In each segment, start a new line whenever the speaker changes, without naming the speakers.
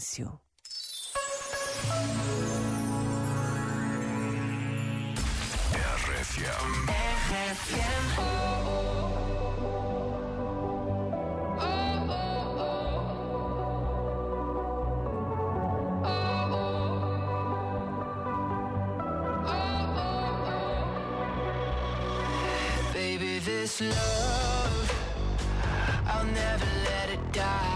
silêncio.
RFM.
Baby, this love, I'll never let it die.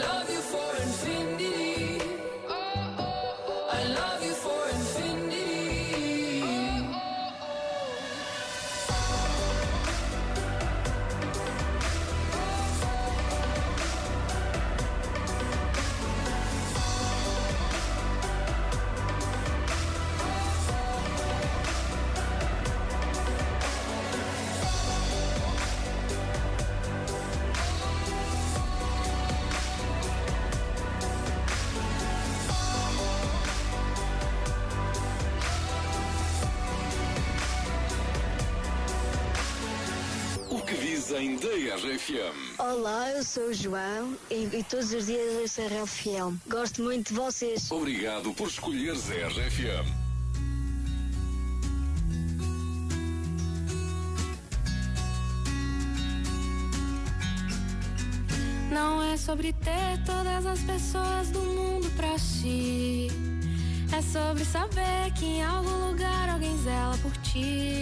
love
O que dizem da RFM?
Olá, eu sou o João e, e todos os dias eu sou Rafael. Gosto muito de vocês.
Obrigado por escolheres a RFM.
Não é sobre ter todas as pessoas do mundo pra si. É sobre saber que em algum lugar alguém zela por ti.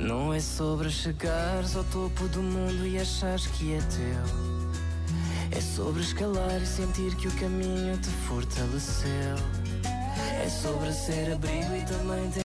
Não é sobre chegares ao topo do mundo e achares que é teu. É sobre escalar e sentir que o caminho te fortaleceu. É sobre ser abrigo e também ter